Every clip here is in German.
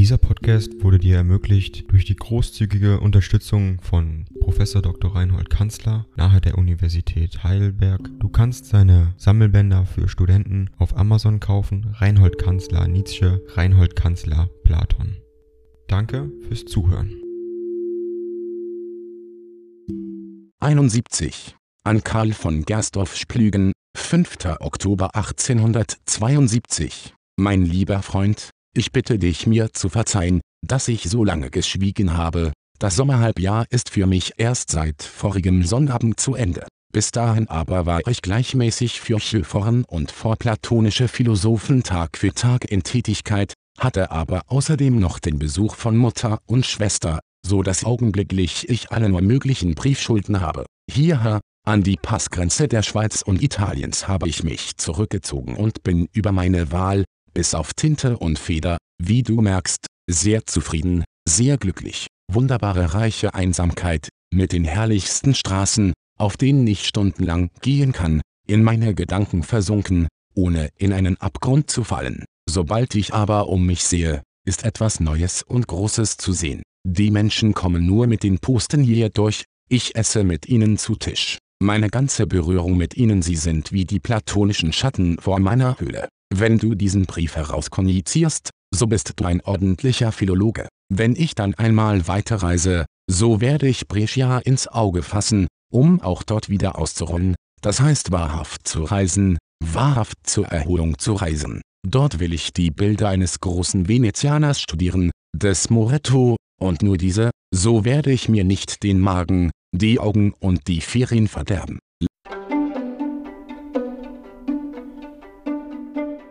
Dieser Podcast wurde dir ermöglicht durch die großzügige Unterstützung von Professor Dr. Reinhold Kanzler nahe der Universität Heidelberg. Du kannst seine Sammelbänder für Studenten auf Amazon kaufen. Reinhold Kanzler Nietzsche, Reinhold Kanzler Platon. Danke fürs Zuhören. 71. An Karl von Gersdorff Splügen, 5. Oktober 1872. Mein lieber Freund, ich bitte dich mir zu verzeihen, dass ich so lange geschwiegen habe, das Sommerhalbjahr ist für mich erst seit vorigem Sonnabend zu Ende. Bis dahin aber war ich gleichmäßig für Schöforen und vorplatonische Philosophen Tag für Tag in Tätigkeit, hatte aber außerdem noch den Besuch von Mutter und Schwester, so dass augenblicklich ich alle nur möglichen Briefschulden habe. Hierher, an die Passgrenze der Schweiz und Italiens habe ich mich zurückgezogen und bin über meine Wahl, bis auf Tinte und Feder, wie du merkst, sehr zufrieden, sehr glücklich. Wunderbare reiche Einsamkeit, mit den herrlichsten Straßen, auf denen ich stundenlang gehen kann, in meine Gedanken versunken, ohne in einen Abgrund zu fallen. Sobald ich aber um mich sehe, ist etwas Neues und Großes zu sehen. Die Menschen kommen nur mit den Posten hier durch, ich esse mit ihnen zu Tisch. Meine ganze Berührung mit ihnen sie sind wie die platonischen Schatten vor meiner Höhle. Wenn du diesen Brief herauskonjizierst, so bist du ein ordentlicher Philologe. Wenn ich dann einmal weiterreise, so werde ich Brescia ins Auge fassen, um auch dort wieder auszurollen, das heißt wahrhaft zu reisen, wahrhaft zur Erholung zu reisen. Dort will ich die Bilder eines großen Venezianers studieren, des Moretto, und nur diese, so werde ich mir nicht den Magen, die Augen und die Ferien verderben.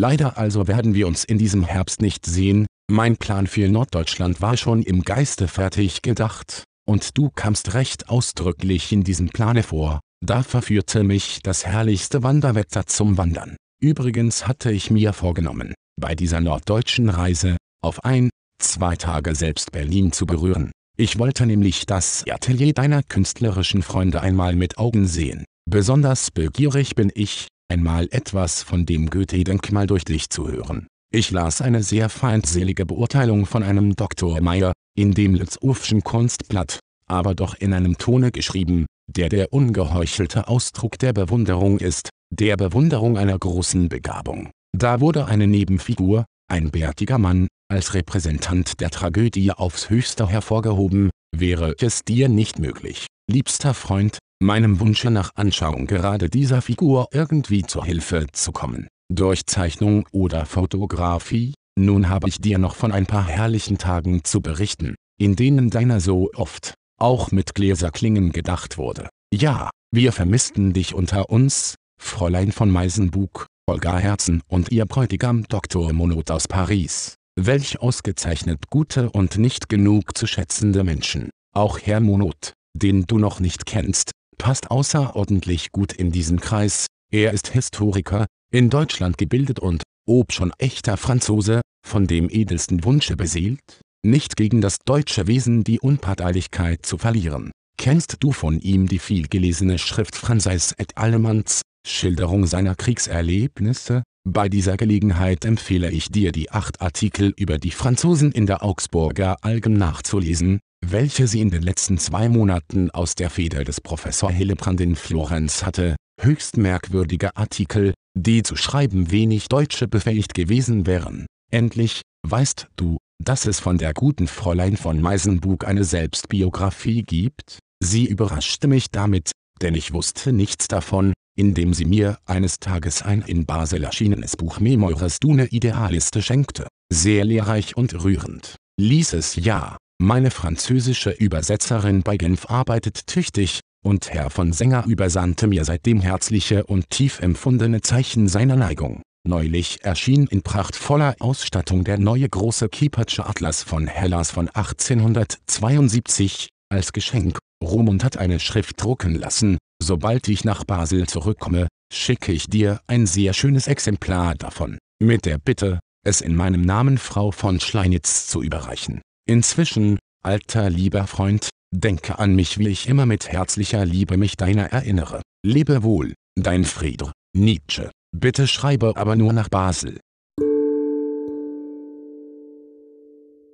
Leider also werden wir uns in diesem Herbst nicht sehen, mein Plan für Norddeutschland war schon im Geiste fertig gedacht, und du kamst recht ausdrücklich in diesem Plane vor, da verführte mich das herrlichste Wanderwetter zum Wandern. Übrigens hatte ich mir vorgenommen, bei dieser norddeutschen Reise, auf ein, zwei Tage selbst Berlin zu berühren. Ich wollte nämlich das Atelier deiner künstlerischen Freunde einmal mit Augen sehen. Besonders begierig bin ich, einmal etwas von dem Goethe-Denkmal durch dich zu hören. Ich las eine sehr feindselige Beurteilung von einem Dr. Meyer, in dem Litzurfschen Kunstblatt, aber doch in einem Tone geschrieben, der der ungeheuchelte Ausdruck der Bewunderung ist, der Bewunderung einer großen Begabung. Da wurde eine Nebenfigur, ein bärtiger Mann, als Repräsentant der Tragödie aufs höchste hervorgehoben, wäre es dir nicht möglich, liebster Freund, meinem Wunsche nach Anschauung gerade dieser Figur irgendwie zur Hilfe zu kommen, durch Zeichnung oder Fotografie, nun habe ich dir noch von ein paar herrlichen Tagen zu berichten, in denen deiner so oft, auch mit Gläserklingen gedacht wurde. Ja, wir vermissten dich unter uns, Fräulein von Meisenbug, Olga Herzen und ihr Bräutigam Dr. Monod aus Paris. Welch ausgezeichnet gute und nicht genug zu schätzende Menschen. Auch Herr Monod, den du noch nicht kennst, passt außerordentlich gut in diesen Kreis, er ist Historiker, in Deutschland gebildet und, ob schon echter Franzose, von dem edelsten Wunsche beseelt, nicht gegen das deutsche Wesen die Unparteilichkeit zu verlieren. Kennst du von ihm die vielgelesene Schrift Franzis et Allemands, Schilderung seiner Kriegserlebnisse? Bei dieser Gelegenheit empfehle ich dir die acht Artikel über die Franzosen in der Augsburger Algen nachzulesen, welche sie in den letzten zwei Monaten aus der Feder des Professor Hillebrand in Florenz hatte, höchst merkwürdige Artikel, die zu schreiben wenig Deutsche befähigt gewesen wären. Endlich, weißt du, dass es von der guten Fräulein von Meisenbug eine Selbstbiografie gibt? Sie überraschte mich damit, denn ich wusste nichts davon, indem sie mir eines Tages ein in Basel erschienenes Buch Memoires d'une Idealiste schenkte. Sehr lehrreich und rührend. Lies es ja. Meine französische Übersetzerin bei Genf arbeitet tüchtig, und Herr von Sänger übersandte mir seitdem herzliche und tief empfundene Zeichen seiner Neigung. Neulich erschien in prachtvoller Ausstattung der neue große Kiepertsche Atlas von Hellas von 1872, als Geschenk. Romund hat eine Schrift drucken lassen, sobald ich nach Basel zurückkomme, schicke ich dir ein sehr schönes Exemplar davon, mit der Bitte, es in meinem Namen Frau von Schleinitz zu überreichen. Inzwischen, alter lieber Freund, denke an mich wie ich immer mit herzlicher Liebe mich deiner erinnere. Lebe wohl, dein Friedr, Nietzsche. Bitte schreibe aber nur nach Basel.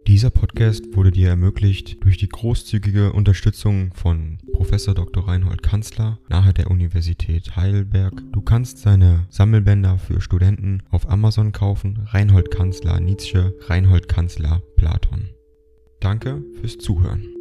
Dieser Podcast wurde dir ermöglicht durch die großzügige Unterstützung von Prof. Dr. Reinhold Kanzler nahe der Universität Heidelberg. Du kannst seine Sammelbänder für Studenten auf Amazon kaufen. Reinhold Kanzler Nietzsche, Reinhold Kanzler Platon. Danke fürs Zuhören.